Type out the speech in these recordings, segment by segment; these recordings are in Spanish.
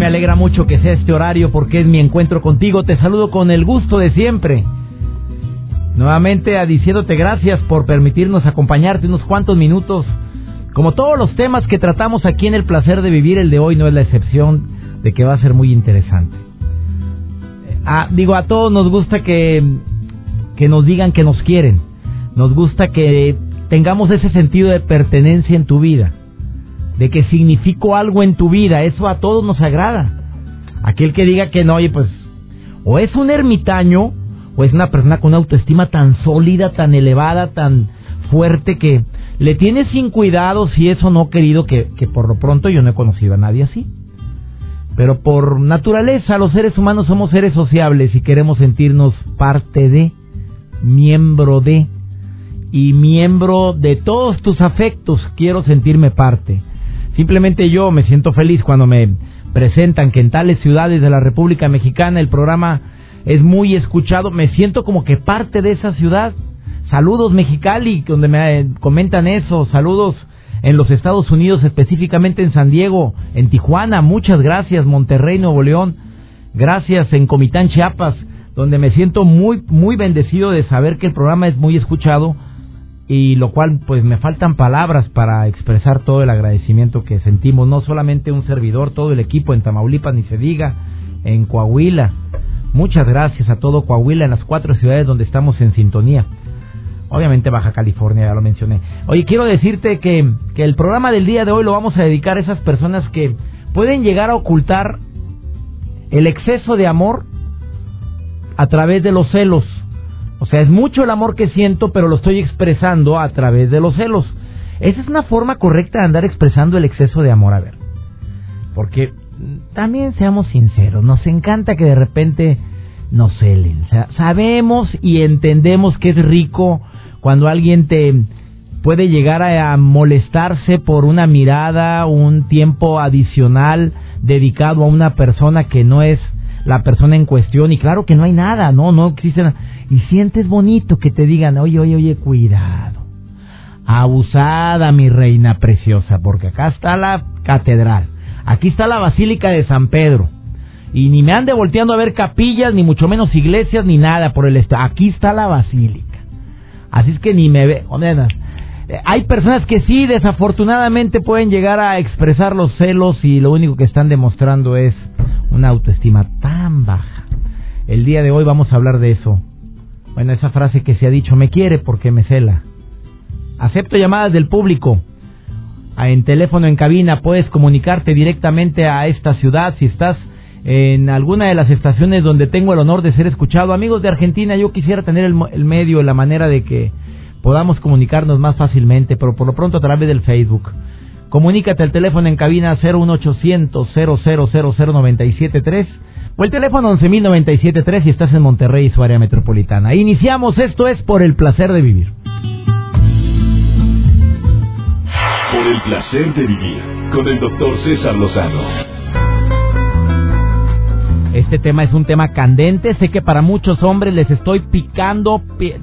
Me alegra mucho que sea este horario porque es mi encuentro contigo. Te saludo con el gusto de siempre. Nuevamente diciéndote gracias por permitirnos acompañarte unos cuantos minutos. Como todos los temas que tratamos aquí en el placer de vivir, el de hoy no es la excepción de que va a ser muy interesante. Ah, digo, a todos nos gusta que, que nos digan que nos quieren. Nos gusta que tengamos ese sentido de pertenencia en tu vida. De que significo algo en tu vida. Eso a todos nos agrada. Aquel que diga que no, oye, pues, o es un ermitaño o es una persona con una autoestima tan sólida, tan elevada, tan fuerte que le tiene sin cuidado si eso no querido que, que por lo pronto yo no he conocido a nadie así. Pero por naturaleza los seres humanos somos seres sociables y queremos sentirnos parte de, miembro de, y miembro de todos tus afectos, quiero sentirme parte. Simplemente yo me siento feliz cuando me presentan que en tales ciudades de la República Mexicana el programa es muy escuchado, me siento como que parte de esa ciudad. Saludos Mexicali, donde me comentan eso, saludos en los Estados Unidos, específicamente en San Diego, en Tijuana, muchas gracias, Monterrey, Nuevo León, gracias en Comitán, Chiapas, donde me siento muy, muy bendecido de saber que el programa es muy escuchado y lo cual pues me faltan palabras para expresar todo el agradecimiento que sentimos, no solamente un servidor, todo el equipo en Tamaulipas, ni se diga, en Coahuila. Muchas gracias a todo Coahuila en las cuatro ciudades donde estamos en sintonía. Obviamente Baja California, ya lo mencioné. Oye, quiero decirte que, que el programa del día de hoy lo vamos a dedicar a esas personas que pueden llegar a ocultar el exceso de amor a través de los celos. O sea, es mucho el amor que siento, pero lo estoy expresando a través de los celos. Esa es una forma correcta de andar expresando el exceso de amor, a ver. Porque también seamos sinceros, nos encanta que de repente nos celen. O sea, sabemos y entendemos que es rico cuando alguien te puede llegar a molestarse por una mirada, un tiempo adicional dedicado a una persona que no es la persona en cuestión y claro que no hay nada, no, no existe nada. Y sientes bonito que te digan, oye, oye, oye, cuidado. Abusada, mi reina preciosa, porque acá está la catedral, aquí está la Basílica de San Pedro. Y ni me ande volteando a ver capillas, ni mucho menos iglesias, ni nada por el estado. Aquí está la Basílica. Así es que ni me ve. Eh, hay personas que sí, desafortunadamente, pueden llegar a expresar los celos y lo único que están demostrando es una autoestima tan baja. El día de hoy vamos a hablar de eso. Bueno, esa frase que se ha dicho, me quiere porque me cela. Acepto llamadas del público. En teléfono en cabina puedes comunicarte directamente a esta ciudad si estás en alguna de las estaciones donde tengo el honor de ser escuchado. Amigos de Argentina, yo quisiera tener el, el medio, la manera de que podamos comunicarnos más fácilmente, pero por lo pronto a través del Facebook. Comunícate al teléfono en cabina 01800 0000973 o el teléfono 11097.3 si estás en Monterrey y su área metropolitana. Iniciamos, esto es por el placer de vivir. Por el placer de vivir con el doctor César Lozano. Este tema es un tema candente, sé que para muchos hombres les estoy picando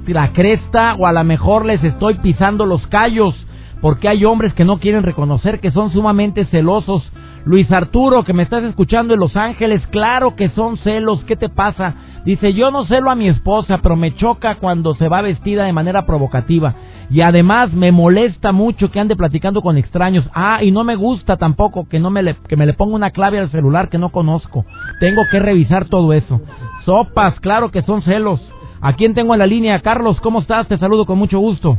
la cresta o a lo mejor les estoy pisando los callos, porque hay hombres que no quieren reconocer que son sumamente celosos. Luis Arturo, que me estás escuchando en Los Ángeles, claro que son celos, ¿qué te pasa? Dice, yo no celo a mi esposa, pero me choca cuando se va vestida de manera provocativa. Y además me molesta mucho que ande platicando con extraños. Ah, y no me gusta tampoco que no me le, que me le ponga una clave al celular que no conozco. Tengo que revisar todo eso. Sopas, claro que son celos. ¿A quién tengo en la línea? Carlos, ¿cómo estás? Te saludo con mucho gusto.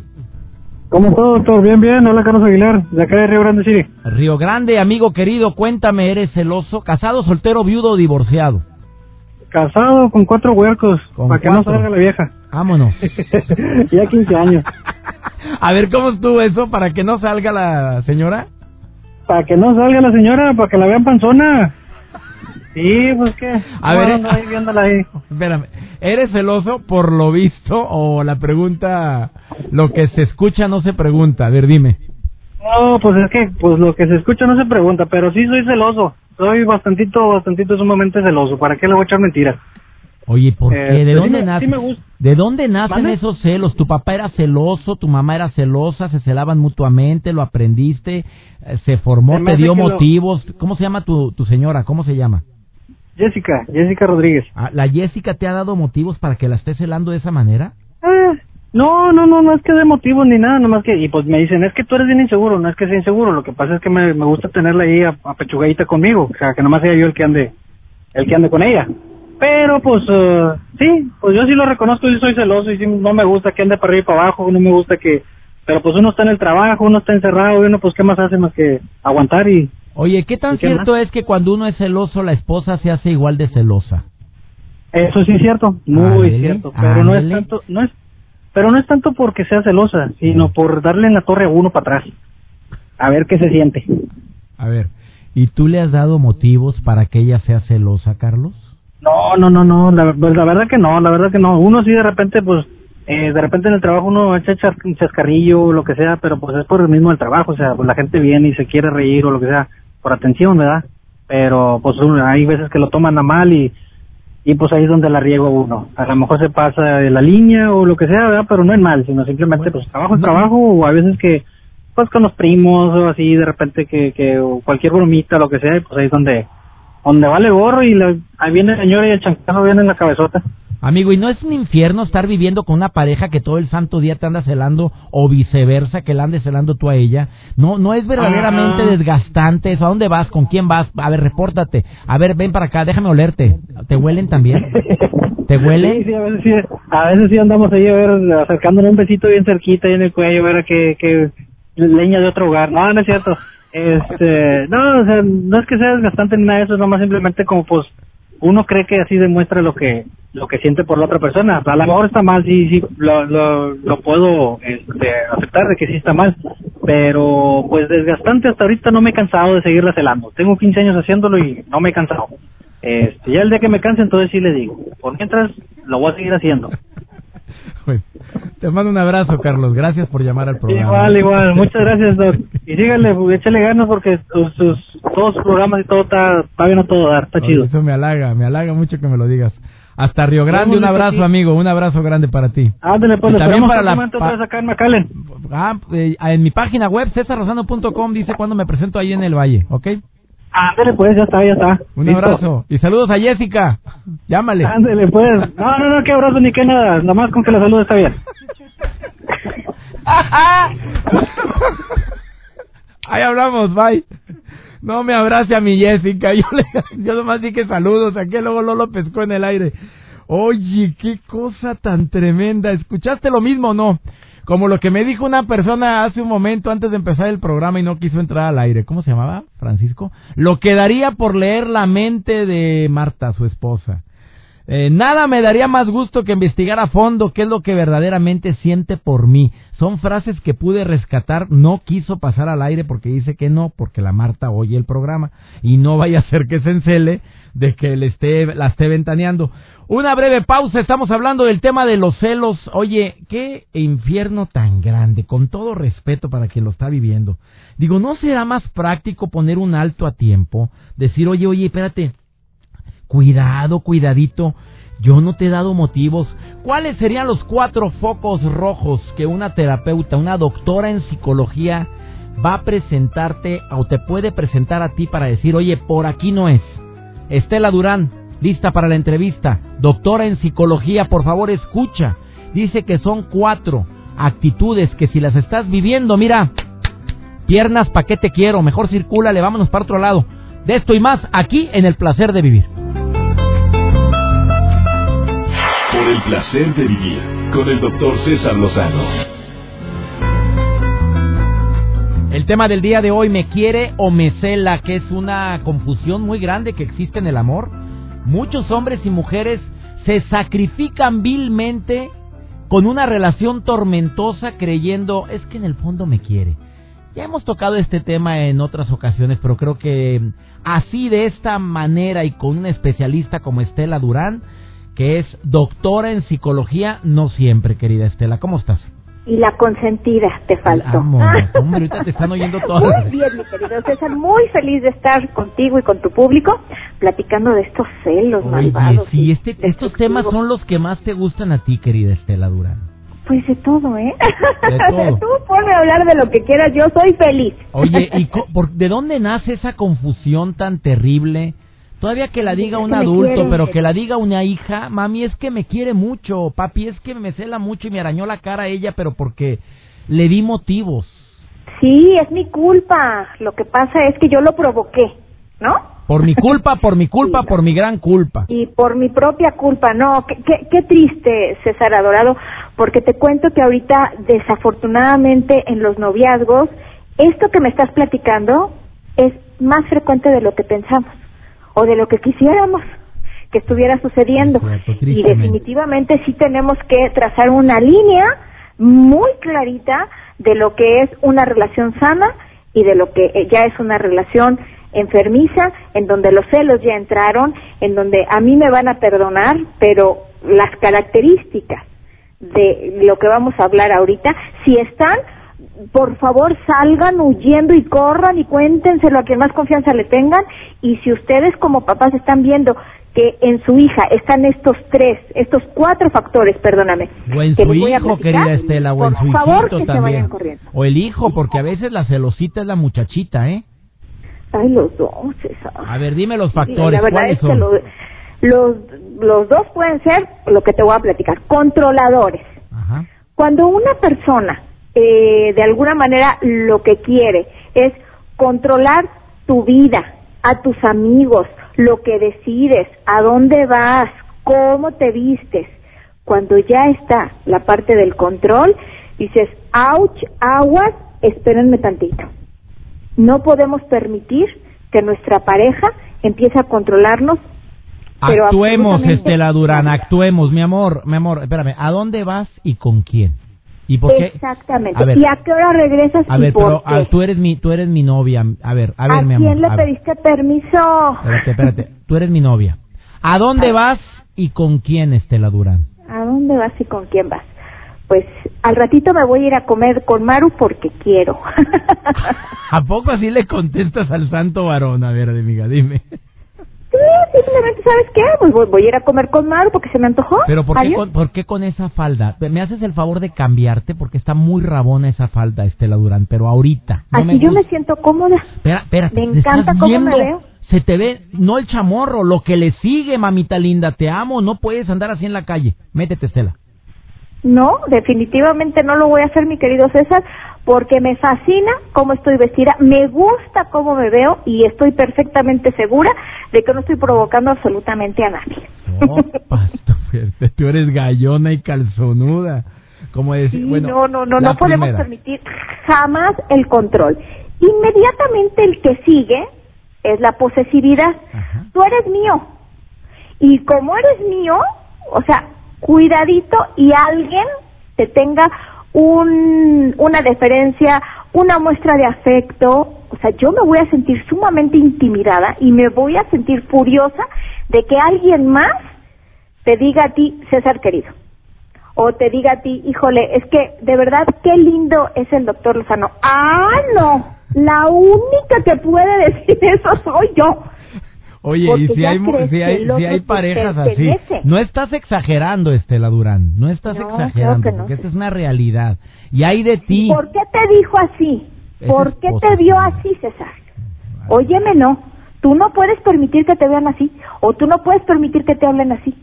¿Cómo estás, doctor? Bien, bien. Hola, Carlos Aguilar, de acá de Río Grande City. Río Grande, amigo querido, cuéntame, ¿eres celoso? ¿Casado, soltero, viudo o divorciado? Casado con cuatro huercos, para que no salga la vieja. Vámonos. ya 15 años. A ver, ¿cómo estuvo eso para que no salga la señora? para que no salga la señora, para que la vean panzona. Sí, pues qué. A ver, ando ahí viéndola ahí. Espérame, ¿eres celoso por lo visto o la pregunta, lo que se escucha no se pregunta? A ver, dime. No, pues es que pues lo que se escucha no se pregunta, pero sí soy celoso. Soy bastantito, bastantito sumamente celoso. ¿Para qué le voy a echar mentiras? Oye, ¿por Eh, qué? ¿De dónde sí me gusta. ¿De dónde nacen esos celos? ¿Tu papá era celoso? ¿Tu mamá era celosa? ¿Se celaban mutuamente? ¿Lo aprendiste? eh, ¿Se formó? ¿Te dio lo- motivos? ¿Cómo se llama tu, tu señora? ¿Cómo se llama? Jessica, Jessica Rodríguez. Ah, ¿La Jessica te ha dado motivos para que la estés celando de esa manera? No, no, no, no es que de motivos ni nada, nomás que, y pues me dicen, es que tú eres bien inseguro, no es que sea inseguro, lo que pasa es que me, me gusta tenerla ahí a- apechugadita conmigo, o sea, que nomás sea yo el que ande, el que ande con ella. Pero pues, eh, sí, pues yo sí lo reconozco, yo soy celoso y sí, no me gusta que ande para arriba y para abajo, no me gusta que, pero pues uno está en el trabajo, uno está encerrado y uno pues qué más hace más que aguantar y, Oye, ¿qué tan ¿Y qué cierto es que cuando uno es celoso, la esposa se hace igual de celosa? Eso sí es cierto, muy cierto, pero no es tanto, no es, pero no es tanto porque sea celosa, sino por darle en la torre a uno para atrás, a ver qué se siente. A ver, ¿y tú le has dado motivos para que ella sea celosa, Carlos? No, no, no, no, la, pues, la verdad que no, la verdad que no. Uno sí de repente, pues, eh, de repente en el trabajo uno echa un chascarrillo o lo que sea, pero pues es por el mismo del trabajo, o sea, pues la gente viene y se quiere reír o lo que sea, por atención, ¿verdad? Pero pues uno- hay veces que lo toman a mal y, y pues ahí es donde la riego uno. A lo mejor se pasa de la línea o lo que sea, ¿verdad? Pero no es mal, sino simplemente Bueno, pues trabajo es no. trabajo o a veces que pues con los primos o así de repente que, que o cualquier bromita lo que sea, y pues ahí es donde donde vale gorro y la- ahí viene el señor y el chancazo viene en la cabezota. Amigo, ¿y no es un infierno estar viviendo con una pareja que todo el santo día te anda celando o viceversa, que la andes celando tú a ella? ¿No no es verdaderamente Ah. desgastante eso? ¿A dónde vas? ¿Con quién vas? A ver, repórtate. A ver, ven para acá, déjame olerte. ¿Te huelen también? ¿Te huelen? Sí, sí, a veces sí, a veces sí andamos ahí a ver, acercándonos un besito bien cerquita ahí en el cuello, a ver que, que leña de otro hogar. No, no es cierto. Este, no, o sea, no es que sea desgastante ni nada de eso, es nomás simplemente como pues uno cree que así demuestra lo que lo que siente por la otra persona. A lo mejor está mal, sí, sí, lo, lo, lo puedo este, aceptar de que sí está mal, pero pues desgastante hasta ahorita no me he cansado de seguirla celando. Tengo 15 años haciéndolo y no me he cansado. Este, ya el día que me canse, entonces sí le digo. Por mientras, lo voy a seguir haciendo. Te mando un abrazo, Carlos. Gracias por llamar al programa. Igual, igual. Muchas gracias, Doc. Y síganle, pues, échale ganas porque sus, sus- todos sus programas y todo está, está bien a todo dar. Está chido. Eso me halaga, me halaga mucho que me lo digas. Hasta Río Grande, un abrazo, amigo. Un abrazo grande para ti. Ándale, pues, Y también para la pa- acá en McAllen. Ah, eh, en mi página web, cesarrosano.com, dice cuando me presento ahí en el Valle, ¿ok? Ándale, pues, ya está, ya está. Un Listo. abrazo. Y saludos a Jessica. Llámale. Ándale, pues. No, no, no, qué abrazo ni qué nada. Nada más con que la salud está bien. Ahí hablamos, bye. No me abrace a mi Jessica. Yo, le, yo nomás dije saludos. Aquí luego Lolo pescó en el aire. Oye, qué cosa tan tremenda. ¿Escuchaste lo mismo o no? Como lo que me dijo una persona hace un momento antes de empezar el programa y no quiso entrar al aire. ¿Cómo se llamaba? Francisco. Lo que daría por leer la mente de Marta, su esposa. Eh, nada me daría más gusto que investigar a fondo qué es lo que verdaderamente siente por mí. Son frases que pude rescatar, no quiso pasar al aire porque dice que no, porque la Marta oye el programa y no vaya a ser que se encele de que le esté, la esté ventaneando. Una breve pausa, estamos hablando del tema de los celos. Oye, qué infierno tan grande, con todo respeto para quien lo está viviendo. Digo, ¿no será más práctico poner un alto a tiempo? Decir, oye, oye, espérate, cuidado, cuidadito, yo no te he dado motivos. ¿Cuáles serían los cuatro focos rojos que una terapeuta, una doctora en psicología va a presentarte o te puede presentar a ti para decir, oye, por aquí no es? Estela Durán, lista para la entrevista. Doctora en psicología, por favor escucha. Dice que son cuatro actitudes que si las estás viviendo, mira, piernas, ¿pa' qué te quiero? Mejor circúlale, vámonos para otro lado. De esto y más aquí en el placer de vivir. El placer de vivir con el doctor César Lozano. El tema del día de hoy, me quiere o me cela, que es una confusión muy grande que existe en el amor. Muchos hombres y mujeres se sacrifican vilmente con una relación tormentosa creyendo, es que en el fondo me quiere. Ya hemos tocado este tema en otras ocasiones, pero creo que así de esta manera y con una especialista como Estela Durán, que es doctora en psicología, no siempre, querida Estela. ¿Cómo estás? y la consentida te faltó. hombre, ahorita te están oyendo todos. Muy bien, mi querido César, muy feliz de estar contigo y con tu público platicando de estos celos Oye, Sí, este, estos temas son los que más te gustan a ti, querida Estela Durán. Pues de todo, ¿eh? De todo. Tú ponme a hablar de lo que quieras, yo soy feliz. Oye, ¿y de dónde nace esa confusión tan terrible? Todavía que la diga un adulto, pero que la diga una hija, mami es que me quiere mucho, papi es que me cela mucho y me arañó la cara a ella, pero porque le di motivos. Sí, es mi culpa. Lo que pasa es que yo lo provoqué, ¿no? Por mi culpa, por mi culpa, por mi gran culpa. Y por mi propia culpa, no. Qué, qué, qué triste, César Adorado, porque te cuento que ahorita, desafortunadamente, en los noviazgos, esto que me estás platicando es más frecuente de lo que pensamos o de lo que quisiéramos que estuviera sucediendo. y definitivamente sí tenemos que trazar una línea muy clarita de lo que es una relación sana y de lo que eh, ya es una relación enfermiza, en donde los celos ya entraron, en donde a mí me van a perdonar, pero las características de lo que vamos a hablar ahorita, si están, por favor salgan huyendo y corran y cuéntenselo a quien más confianza le tengan y si ustedes como papás están viendo que en su hija están estos tres, estos cuatro factores, perdóname. O en su hijo, querida Estela, o en su favor, también. O el hijo, porque a veces la celosita es la muchachita, ¿eh? Ay, los dos, A ver, dime los factores, ¿cuáles son? los, los dos pueden ser, lo que te voy a platicar, controladores. Ajá. Cuando una persona eh, de alguna manera lo que quiere es controlar tu vida, a tus amigos, lo que decides, a dónde vas, cómo te vistes. Cuando ya está la parte del control, dices, ouch, aguas, espérenme tantito. No podemos permitir que nuestra pareja empiece a controlarnos. Actuemos, Estela Durán, actuemos, mi amor, mi amor, espérame, ¿a dónde vas y con quién? ¿Y por qué? Exactamente. ¿Y a qué hora regresas? A ver, pero tú eres mi tú eres mi novia. A ver, a ver, mi amor. ¿A quién le pediste permiso? Espérate, espérate. Tú eres mi novia. ¿A dónde vas y con quién, Estela Durán? ¿A dónde vas y con quién vas? Pues al ratito me voy a ir a comer con Maru porque quiero. ¿A poco así le contestas al santo varón? A ver, amiga, dime. Sí, simplemente, ¿sabes qué? Pues voy, a ir a comer con Maru porque se me antojó. Pero ¿por qué, con, ¿por qué con esa falda? ¿Me haces el favor de cambiarte? Porque está muy rabona esa falda, Estela Durán, pero ahorita. No Así yo me siento cómoda. Espera. Me encanta cómo me veo. Se te ve, no el chamorro, lo que le sigue, mamita linda. Te amo, no puedes andar así en la calle. Métete, Estela. No, definitivamente no lo voy a hacer, mi querido César, porque me fascina cómo estoy vestida, me gusta cómo me veo y estoy perfectamente segura de que no estoy provocando absolutamente a nadie. tú eres gallona y calzonuda. Como decir, bueno, no, no, no, no podemos permitir jamás el control. Inmediatamente el que sigue es la posesividad. Tú eres mío. Y como eres mío, o sea, cuidadito y alguien te tenga un, una deferencia, una muestra de afecto, o sea, yo me voy a sentir sumamente intimidada y me voy a sentir furiosa de que alguien más te diga a ti, César querido, o te diga a ti, híjole, es que de verdad qué lindo es el doctor Lozano. Ah, no, la única que puede decir eso soy yo. Oye, y si hay, si hay, si hay parejas así, no estás exagerando, Estela Durán, no estás exagerando, porque esta es una realidad. Y hay de ti. ¿Por qué te dijo así? ¿Por qué te vio así, César? Óyeme, no. Tú no puedes permitir que te vean así, o tú no puedes permitir que te hablen así.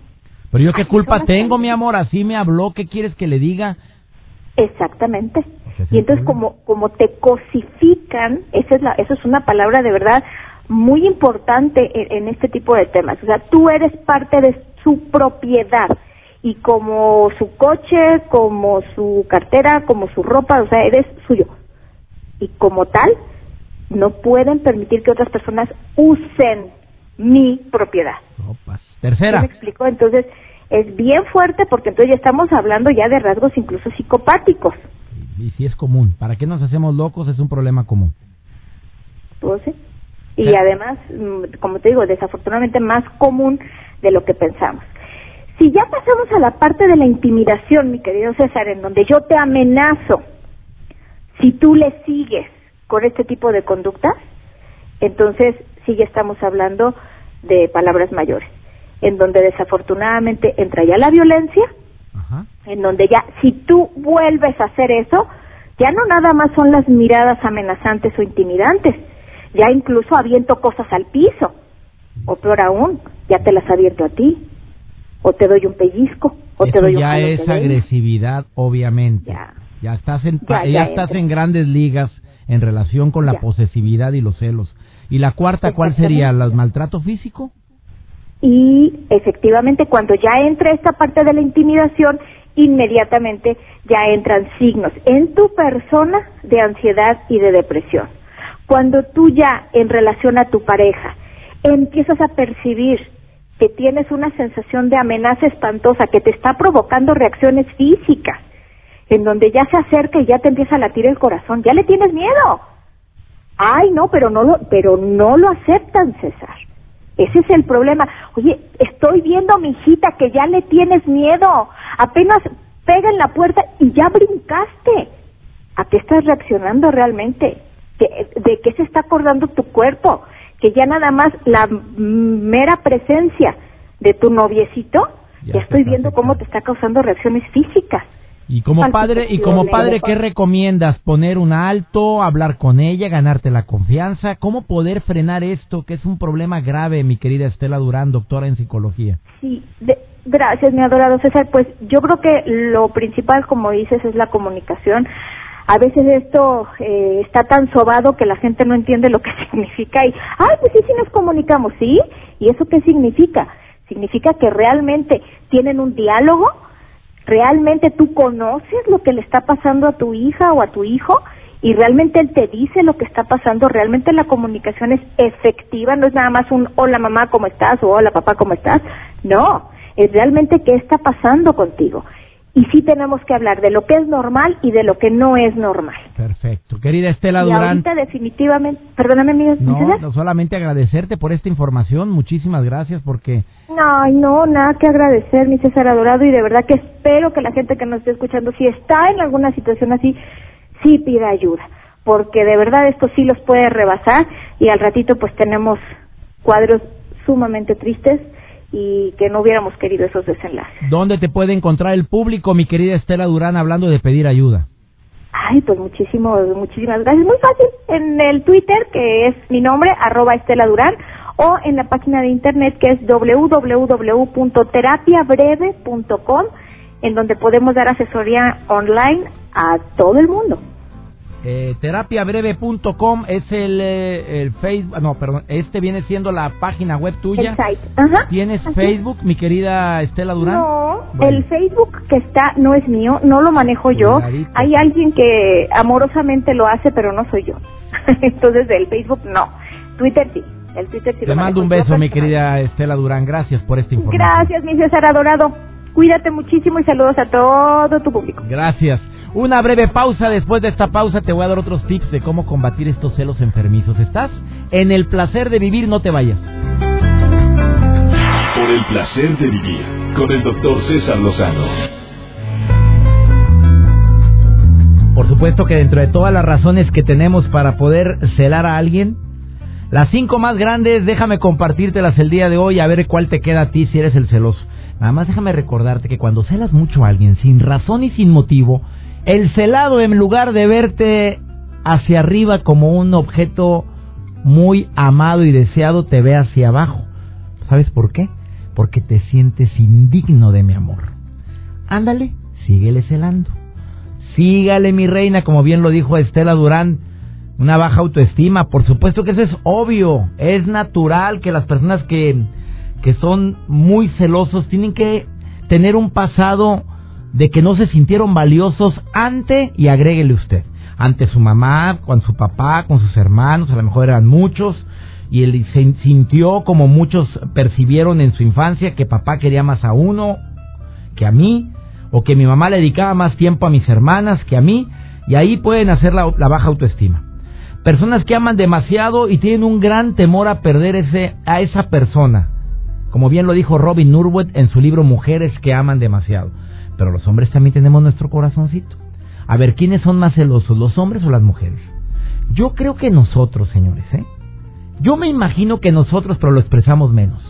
Pero yo qué culpa tengo, mi amor, así me habló, ¿qué quieres que le diga? Exactamente. Y entonces como como te cosifican, esa es la, eso es una palabra de verdad muy importante en, este tipo de temas. O sea, tú eres parte de su propiedad y como su coche, como su cartera, como su ropa, o sea, eres suyo. Y como tal, no pueden permitir que otras personas usen mi propiedad. Tercera. ¿Me explico? Entonces, es bien fuerte porque entonces ya estamos hablando ya de rasgos incluso psicopáticos. Y si es común. ¿Para qué nos hacemos locos? Es un problema común. Pues sí. Y además, mm, como te digo, desafortunadamente más común de lo que pensamos. Si ya pasamos a la parte de la intimidación, mi querido César, en donde yo te amenazo, si tú le sigues con este tipo de conductas, entonces sí ya estamos hablando de palabras mayores, en donde desafortunadamente entra ya la violencia, en donde ya si tú vuelves a hacer eso, ya no nada más son las miradas amenazantes o intimidantes, ya incluso aviento cosas al piso, o peor aún, ya te las abierto a ti, o te doy un pellizco, o te doy un ya es agresividad, obviamente. Ya. estás en, ya, estás en grandes ligas en relación con la posesividad y los celos. ¿Y la cuarta cuál sería? ¿El maltrato físico? Y efectivamente cuando ya entra esta parte de la intimidación, inmediatamente ya entran signos en tu persona de ansiedad y de depresión. Cuando tú ya en relación a tu pareja empiezas a percibir que tienes una sensación de amenaza espantosa que te está provocando reacciones físicas, en donde ya se acerca y ya te empieza a latir el corazón, ya le tienes miedo. Ay, no, pero no lo, pero no lo aceptan, César. Ese es el problema. Oye, estoy viendo a mi hijita que ya le tienes miedo. Apenas pega en la puerta y ya brincaste. ¿A qué estás reaccionando realmente? ¿De, qué se está acordando tu cuerpo? Que ya nada más la mera presencia de tu noviecito, ya estoy viendo cómo te está causando reacciones físicas. Y como padre, y como padre, ¿qué recomiendas? ¿Poner un alto, hablar con ella, ganarte la confianza? ¿Cómo poder frenar esto, que es un problema grave, mi querida Estela Durán, doctora en psicología? Sí, gracias, mi adorado César. Pues yo creo que lo principal, como dices, es la comunicación. A veces esto eh, está tan sobado que la gente no entiende lo que significa y, ay, pues sí, sí nos comunicamos, ¿sí? ¿Y eso qué significa? Significa que realmente tienen un diálogo, ¿Realmente tú conoces lo que le está pasando a tu hija o a tu hijo? y realmente él te dice lo que está pasando, realmente la comunicación es efectiva, no es nada más un hola mamá, ¿cómo estás? o hola papá, ¿cómo estás? No, es realmente qué está pasando contigo y sí tenemos que hablar de lo que es normal y de lo que no es normal. Perfecto. Querida Estela y Durán. ahorita definitivamente, perdóname, mi no, no, solamente agradecerte por esta información, muchísimas gracias porque... No, no, nada que agradecer, mi César Adorado, y de verdad que espero que la gente que nos esté escuchando, si está en alguna situación así, sí pida ayuda, porque de verdad esto sí los puede rebasar y al ratito pues tenemos cuadros sumamente tristes y que no hubiéramos querido esos desenlaces. ¿Dónde te puede encontrar el público, mi querida Estela Durán, hablando de pedir ayuda? Ay, pues muchísimo, muchísimas gracias. Muy fácil. En el Twitter, que es mi nombre, arroba Estela Durán, o en la página de internet que es www.terapiabreve.com, en donde podemos dar asesoría online a todo el mundo. Eh, terapiabreve.com es el, eh, el Facebook, no, perdón, este viene siendo la página web tuya. ¿Tienes Facebook, mi querida Estela Durán? No, el Facebook que está no es mío, no lo manejo yo. Hay alguien que amorosamente lo hace, pero no soy yo. Entonces, el Facebook no. Twitter sí. El Twitter sí Te mando un beso, mi querida Estela Durán. Gracias por esta información. Gracias, mi César adorado. Cuídate muchísimo y saludos a todo tu público. Gracias. Una breve pausa. Después de esta pausa te voy a dar otros tips de cómo combatir estos celos enfermizos. ¿Estás? En el placer de vivir, no te vayas. Por el placer de vivir, con el doctor César Lozano. Por supuesto que dentro de todas las razones que tenemos para poder celar a alguien, las cinco más grandes, déjame compartírtelas el día de hoy a ver cuál te queda a ti si eres el celoso. Nada más déjame recordarte que cuando celas mucho a alguien sin razón y sin motivo, el celado, en lugar de verte hacia arriba como un objeto muy amado y deseado, te ve hacia abajo. ¿Sabes por qué? Porque te sientes indigno de mi amor. Ándale, síguele celando. Sígale, mi reina, como bien lo dijo Estela Durán. Una baja autoestima, por supuesto que eso es obvio, es natural que las personas que, que son muy celosos tienen que tener un pasado de que no se sintieron valiosos ante, y agréguele usted, ante su mamá, con su papá, con sus hermanos, a lo mejor eran muchos, y él se sintió como muchos percibieron en su infancia que papá quería más a uno que a mí, o que mi mamá le dedicaba más tiempo a mis hermanas que a mí, Y ahí pueden hacer la, baja autoestima. Personas que aman demasiado y tienen un gran temor a perder ese, a esa persona. Como bien lo dijo Robin Nurwood en su libro Mujeres que aman demasiado. Pero los hombres también tenemos nuestro corazoncito. A ver, ¿quiénes son más celosos, los hombres o las mujeres? Yo creo que nosotros, señores, ¿eh? Yo me imagino que nosotros, pero lo expresamos menos.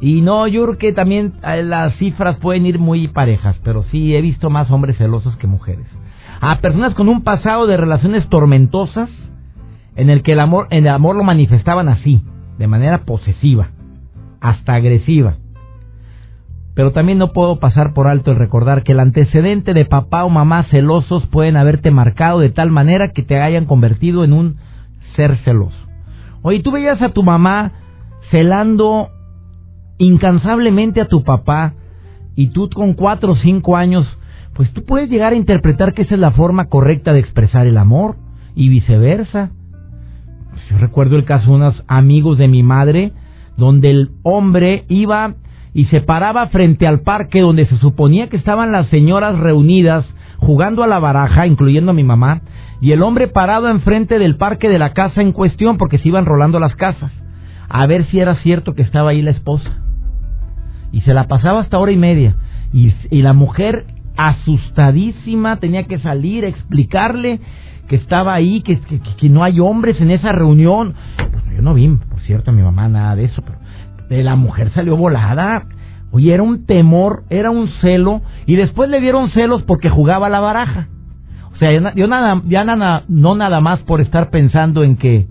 Y no, yo creo que también eh, las cifras pueden ir muy parejas, pero sí he visto más hombres celosos que mujeres. A personas con un pasado de relaciones tormentosas, en el que el amor, el amor lo manifestaban así, de manera posesiva, hasta agresiva. Pero también no puedo pasar por alto el recordar que el antecedente de papá o mamá celosos pueden haberte marcado de tal manera que te hayan convertido en un ser celoso. Oye, tú veías a tu mamá celando incansablemente a tu papá y tú con cuatro o cinco años, pues tú puedes llegar a interpretar que esa es la forma correcta de expresar el amor y viceversa. Yo recuerdo el caso de unos amigos de mi madre donde el hombre iba y se paraba frente al parque donde se suponía que estaban las señoras reunidas jugando a la baraja, incluyendo a mi mamá, y el hombre parado enfrente del parque de la casa en cuestión porque se iban rolando las casas, a ver si era cierto que estaba ahí la esposa y se la pasaba hasta hora y media. Y, la mujer asustadísima tenía que salir a explicarle que estaba ahí, que, que, no hay hombres en esa reunión. yo no vi, por cierto, a mi mamá nada de eso, pero la mujer salió volada. Oye, era un temor, era un celo, y después le dieron celos porque jugaba la baraja. O sea, yo, nada, ya nada, no nada más por estar pensando en que,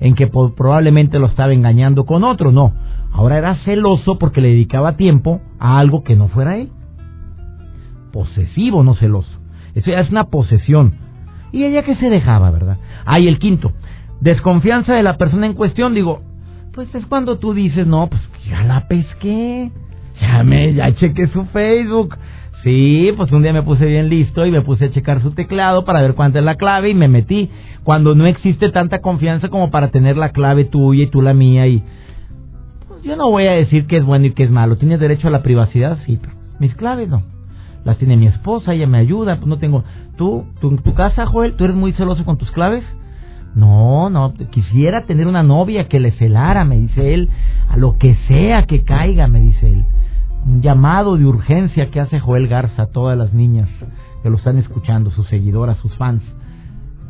en que probablemente lo estaba engañando con otro, no Ahora era celoso porque le dedicaba tiempo a algo que no fuera él. Posesivo, no celoso. Eso ya es una posesión. Y ella que se dejaba, ¿verdad? Ah, el quinto. Desconfianza de la persona en cuestión. Digo, pues es cuando tú dices, no, pues ya la pesqué. Ya me, ya chequé su Facebook. Sí, pues un día me puse bien listo y me puse a checar su teclado para ver cuánta es la clave y me metí. Cuando no existe tanta confianza como para tener la clave tuya y tú la mía y yo no voy a decir que es bueno y que es malo. ¿Tienes derecho a la privacidad? Sí, pero mis claves no. Las tiene mi esposa, ella me ayuda, pues no tengo... ¿Tú, tu, tu casa, Joel, tú eres muy celoso con tus claves? No, no, quisiera tener una novia que le celara, me dice él, a lo que sea que caiga, me dice él. Un llamado de urgencia que hace Joel Garza a todas las niñas que lo están escuchando, sus seguidoras, sus fans.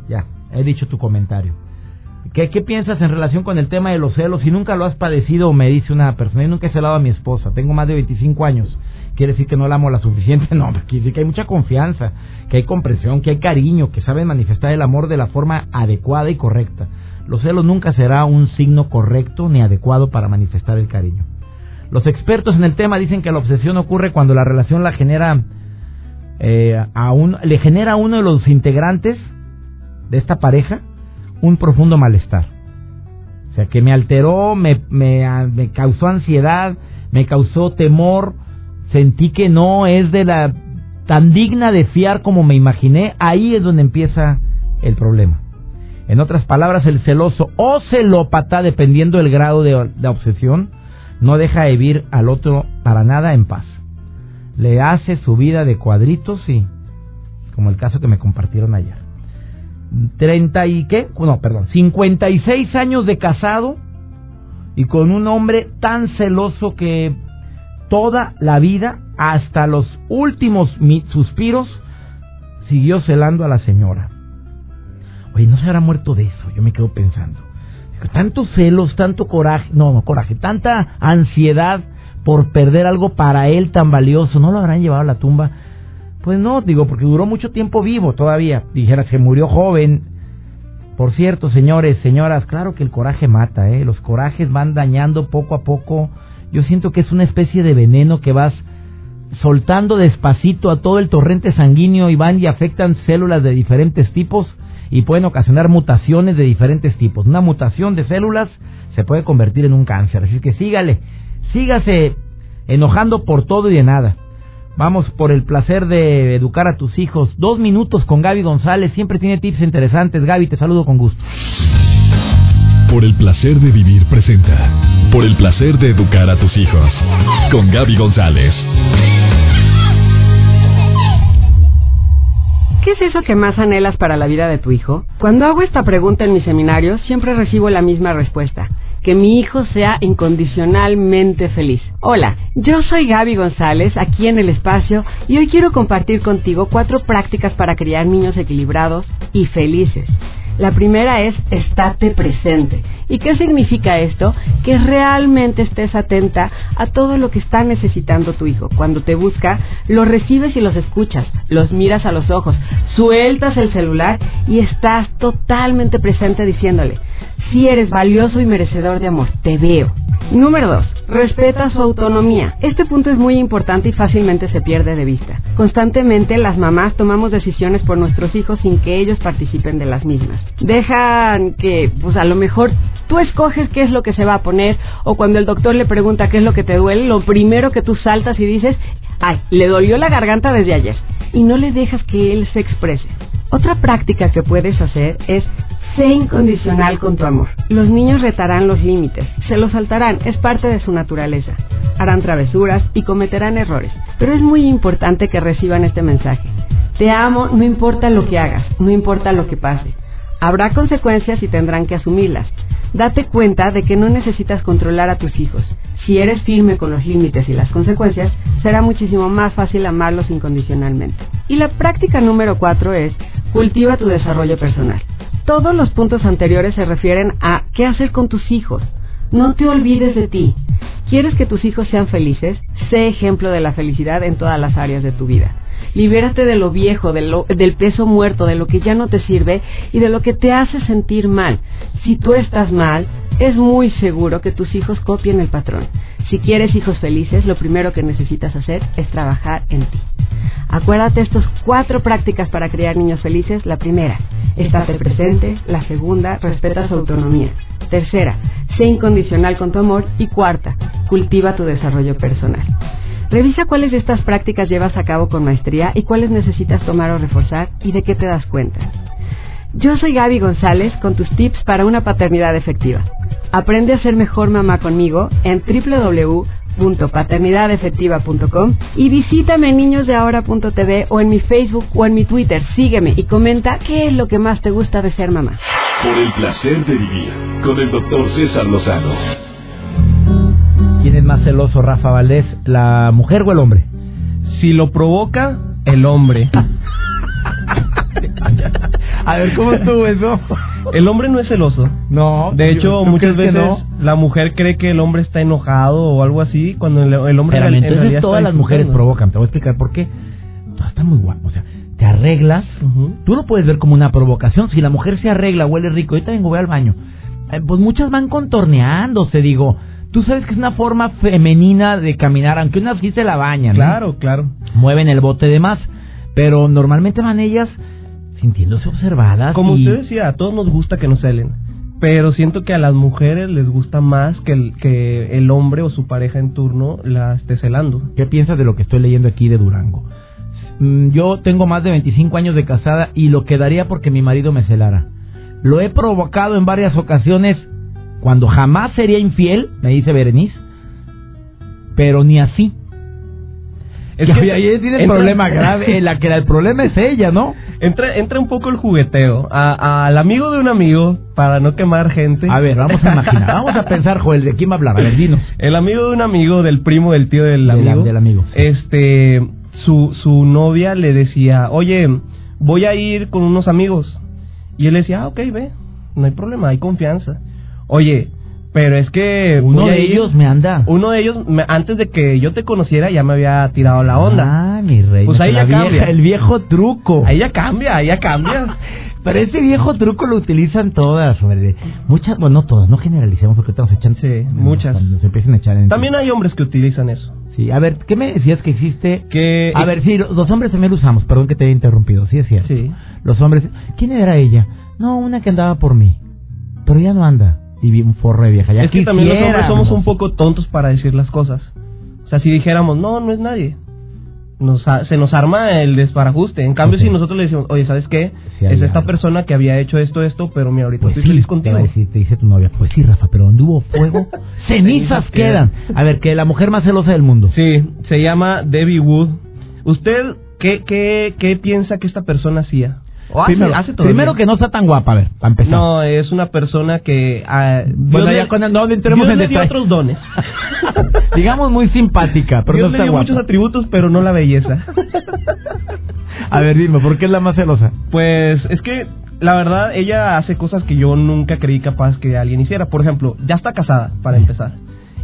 Ya, he dicho tu comentario. ¿Qué, ¿Qué, piensas en relación con el tema de los celos? Si nunca lo has padecido, me dice una persona, yo nunca he celado a mi esposa, tengo más de 25 años. ¿Quiere decir que no la amo la suficiente? No, quiere decir que hay mucha confianza, que hay comprensión, que hay cariño, que saben manifestar el amor de la forma adecuada y correcta. Los celos nunca será un signo correcto ni adecuado para manifestar el cariño. Los expertos en el tema dicen que la obsesión ocurre cuando la relación la genera eh, a un, le genera a uno de los integrantes de esta pareja un profundo malestar. O sea, que me alteró, me, me, causó ansiedad, me causó temor, sentí que no es de la tan digna de fiar como me imaginé, ahí es donde empieza el problema. En otras palabras, el celoso o celópata, dependiendo del grado de, de obsesión, no deja de vivir al otro para nada en paz. Le hace su vida de cuadritos y, como el caso que me compartieron ayer. 30 y qué? No, perdón, 56 años de casado y con un hombre tan celoso que toda la vida, hasta los últimos suspiros, siguió celando a la señora. Oye, ¿no se habrá muerto de eso? Yo me quedo pensando. Tantos celos, tanto coraje, no, no coraje, tanta ansiedad por perder algo para él tan valioso, ¿no lo habrán llevado a la tumba? Pues no, digo, porque duró mucho tiempo vivo todavía. Dijera, se murió joven. Por cierto, señores, señoras, claro que el coraje mata, ¿eh? Los corajes van dañando poco a poco. Yo siento que es una especie de veneno que vas soltando despacito a todo el torrente sanguíneo y van y afectan células de diferentes tipos y pueden ocasionar mutaciones de diferentes tipos. Una mutación de células se puede convertir en un cáncer. Así que sígale, sígase enojando por todo y de nada. Vamos por el placer de educar a tus hijos. Dos minutos con Gaby González. Siempre tiene tips interesantes. Gaby, te saludo con gusto. Por el placer de vivir presenta. Por el placer de educar a tus hijos. Con Gaby González. ¿Qué es eso que más anhelas para la vida de tu hijo? Cuando hago esta pregunta en mis seminarios, siempre recibo la misma respuesta que mi hijo sea incondicionalmente feliz. Hola, yo soy Gaby González, aquí en el espacio, y hoy quiero compartir contigo cuatro prácticas para criar niños equilibrados y felices. La primera es estate presente. ¿Y qué significa esto? Que realmente estés atenta a todo lo que está necesitando tu hijo. Cuando te busca, los recibes y los escuchas, los miras a los ojos, sueltas el celular y estás totalmente presente diciéndole, si eres valioso y merecedor de amor, te veo. Número 2. Respeta su autonomía. Este punto es muy importante y fácilmente se pierde de vista. Constantemente las mamás tomamos decisiones por nuestros hijos sin que ellos participen de las mismas. Dejan que, pues a lo mejor tú escoges qué es lo que se va a poner o cuando el doctor le pregunta qué es lo que te duele, lo primero que tú saltas y dices, ay, le dolió la garganta desde ayer. Y no le dejas que él se exprese. Otra práctica que puedes hacer es Sé incondicional con tu amor. Los niños retarán los límites, se los saltarán, es parte de su naturaleza. Harán travesuras y cometerán errores. Pero es muy importante que reciban este mensaje. Te amo no importa lo que hagas, no importa lo que pase. Habrá consecuencias y tendrán que asumirlas. Date cuenta de que no necesitas controlar a tus hijos. Si eres firme con los límites y las consecuencias, será muchísimo más fácil amarlos incondicionalmente. Y la práctica número cuatro es cultiva tu desarrollo personal. Todos los puntos anteriores se refieren a qué hacer con tus hijos. No te olvides de ti. ¿Quieres que tus hijos sean felices? Sé ejemplo de la felicidad en todas las áreas de tu vida. Libérate de lo viejo, del peso muerto, de lo que ya no te sirve y de lo que te hace sentir mal. Si tú estás mal, es muy seguro que tus hijos copien el patrón. Si quieres hijos felices, lo primero que necesitas hacer es trabajar en ti. Acuérdate estas cuatro prácticas para criar niños felices. La primera, estate presente. La segunda, respeta su autonomía. Tercera, sé incondicional con tu amor. Y cuarta, cultiva tu desarrollo personal. Revisa cuáles de estas prácticas llevas a cabo con maestría y cuáles necesitas tomar o reforzar y de qué te das cuenta. Yo soy Gaby González con tus tips para una paternidad efectiva. Aprende a ser mejor mamá conmigo en www.paternidadefectiva.com y visítame en niñosdeahora.tv o en mi Facebook o en mi Twitter. Sígueme y comenta qué es lo que más te gusta de ser mamá. Por el placer de vivir con el doctor César Lozano. ¿Quién es más celoso, Rafa Valdés, la mujer o el hombre? Si lo provoca, el hombre. A ver, ¿cómo estuvo eso? El hombre no es celoso. No. De hecho, muchas veces la mujer cree que el hombre está enojado o algo así, cuando el, hombre Pero, en entonces todas las mujeres provocan. Te voy a explicar por qué. Todo está muy guapo. O sea, te arreglas. Tú lo puedes ver como una provocación. Si la mujer se arregla, huele rico. Ahorita vengo, voy al baño. Eh, pues muchas van contorneándose, digo. Tú sabes que es una forma femenina de caminar, aunque unas sí se la bañan. Claro, claro. Mueven el bote de más. Pero normalmente van ellas sintiéndose observadas. Como usted decía, a todos nos gusta que nos celen. Pero siento que a las mujeres les gusta más que el, que el hombre o su pareja en turno la esté celando. ¿Qué piensas de lo que estoy leyendo aquí de Durango? Mm, yo tengo más de 25 años de casada y lo quedaría porque mi marido me celara. Lo he provocado en varias ocasiones cuando jamás sería infiel, me dice Berenice, pero ni así. Es que ahí tiene el problema grave, la que el problema es ella, ¿no? Entra, entra un poco el jugueteo al amigo de un amigo para no quemar gente. A ver, vamos a imaginar, vamos a pensar, Joel, ¿de quién va a hablar? A ver, dinos. El amigo de un amigo, del primo, del tío del amigo. del amigo. Este, su, su novia le decía, oye, voy a ir con unos amigos. Y él decía, ah, ok, ve, no hay problema, hay confianza. Oye, pero es que uno de ellos me anda. Uno de ellos, antes de que yo te conociera, ya me había tirado la onda. Ah, mi rey. Pues ahí ya cambia. El viejo truco. Ahí ya cambia, ahí ya cambia. Pero ese viejo truco lo utilizan todas, Muchas, bueno, no todas, no generalicemos porque estamos echando. Sí, muchas. se empiecen a echar en También hay hombres que utilizan eso. Sí, a ver, ¿qué me decías que existe? Que. A ver, sí, los hombres también lo usamos, perdón que te haya interrumpido, sí es cierto. Sí. Los hombres. ¿Quién era ella? No, una que andaba por mí. Pero ya no anda y forro de vieja. Ya es que también los hombres somos un poco tontos para decir las cosas. O sea, si dijéramos, no, no es nadie, nos, se nos arma el desparajuste. En cambio, si nosotros le decimos, oye, ¿sabes qué? es esta persona que había hecho esto, esto, pero mira, ahorita pues estoy feliz contigo. Te, te dice tu novia, pues sí, Rafa, pero donde hubo fuego, cenizas quedan. A ver, que la mujer más celosa del mundo. Sí, se llama Debbie Wood. Usted ¿qué, qué, qué piensa que esta persona hacía? O hace, primero, hace primero que no está tan guapa, a ver, para empezar. No, es una persona que... Ah, bueno, ya cuando no entremos Dios en le dio otros dones. Digamos muy simpática, pero Dios no le dio muchos atributos, pero no la belleza. a ver, dime, ¿por qué es la más celosa? Pues es que la verdad, ella hace cosas que yo nunca creí capaz que alguien hiciera. Por ejemplo, ya está casada, para empezar.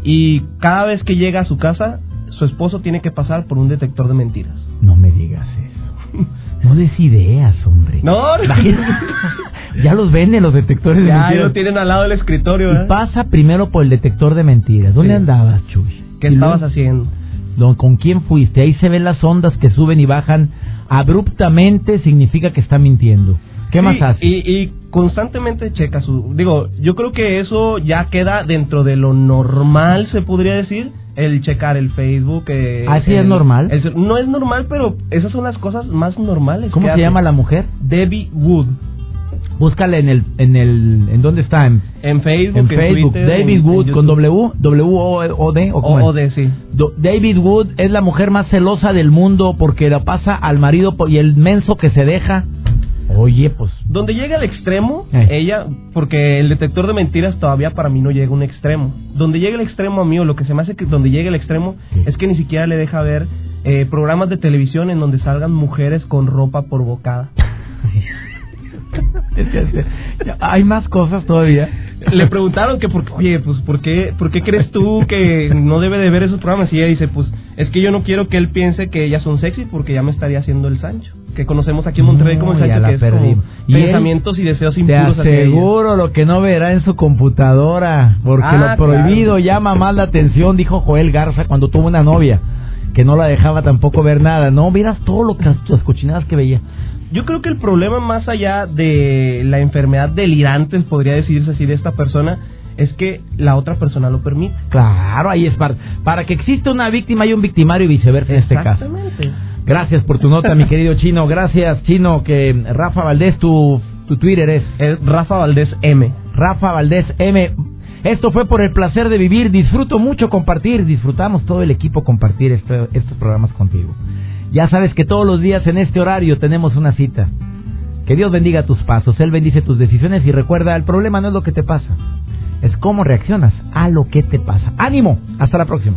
Y cada vez que llega a su casa, su esposo tiene que pasar por un detector de mentiras. No me digas eso. No des ideas, hombre. No, ya los venden los detectores de mentiras. Ya lo tienen al lado del escritorio. Y pasa primero por el detector de mentiras. ¿Dónde andabas, Chuy? ¿Qué estabas haciendo? ¿Con quién fuiste? Ahí se ven las ondas que suben y bajan abruptamente, significa que está mintiendo. ¿Qué más hace? Y, y, constantemente checa su... Digo, yo creo que eso ya queda dentro de lo normal, se podría decir, el checar el Facebook. Eh, ¿Ah, sí el, es normal? El, no es normal, pero esas son las cosas más normales. ¿Cómo se hace. llama la mujer? Debbie Wood. Búscala en el, en el, ¿en dónde está? En, en Facebook, en Facebook. Twitter, David en, Wood con W, W O D o O, D, sí. Do, David Wood es la mujer más celosa del mundo porque la pasa al marido y el menso que se deja. Oye, pues. Donde llega al extremo, eh. ella, porque el detector de mentiras todavía para mí no llega a un extremo. Donde llega el extremo a mí, o lo que se me hace que donde llega el extremo, sí. es que ni siquiera le deja ver eh, programas de televisión en donde salgan mujeres con ropa por bocada. Hay más cosas todavía. Le preguntaron que, por, oye, pues, ¿por qué, ¿por qué crees tú que no debe de ver esos programas? Y ella dice, pues, es que yo no quiero que él piense que ellas son sexy porque ya me estaría haciendo el Sancho. Que conocemos aquí en Monterrey como el Sancho, que es como ¿Y pensamientos y deseos impuros. Te aseguro lo que no verá en su computadora, porque ah, lo prohibido claro. llama más la atención, dijo Joel Garza cuando tuvo una novia que no la dejaba tampoco ver nada. No, miras todo lo que las cochinadas que veía. Yo creo que el problema más allá de la enfermedad delirante, podría decirse así, de esta persona, es que la otra persona lo permite. Claro, ahí es para, para que exista una víctima y un victimario y viceversa en este caso. Exactamente. Gracias por tu nota, mi querido Chino. Gracias, Chino, que Rafa Valdés, tu, tu Twitter es... es Rafa Valdés M. Rafa Valdés M. Esto fue por el placer de vivir. Disfruto mucho compartir. Disfrutamos todo el equipo compartir este, estos programas contigo. Ya sabes que todos los días en este horario tenemos una cita. Que Dios bendiga tus pasos, Él bendice tus decisiones y recuerda, el problema no es lo que te pasa, es cómo reaccionas a lo que te pasa. ¡Ánimo! Hasta la próxima.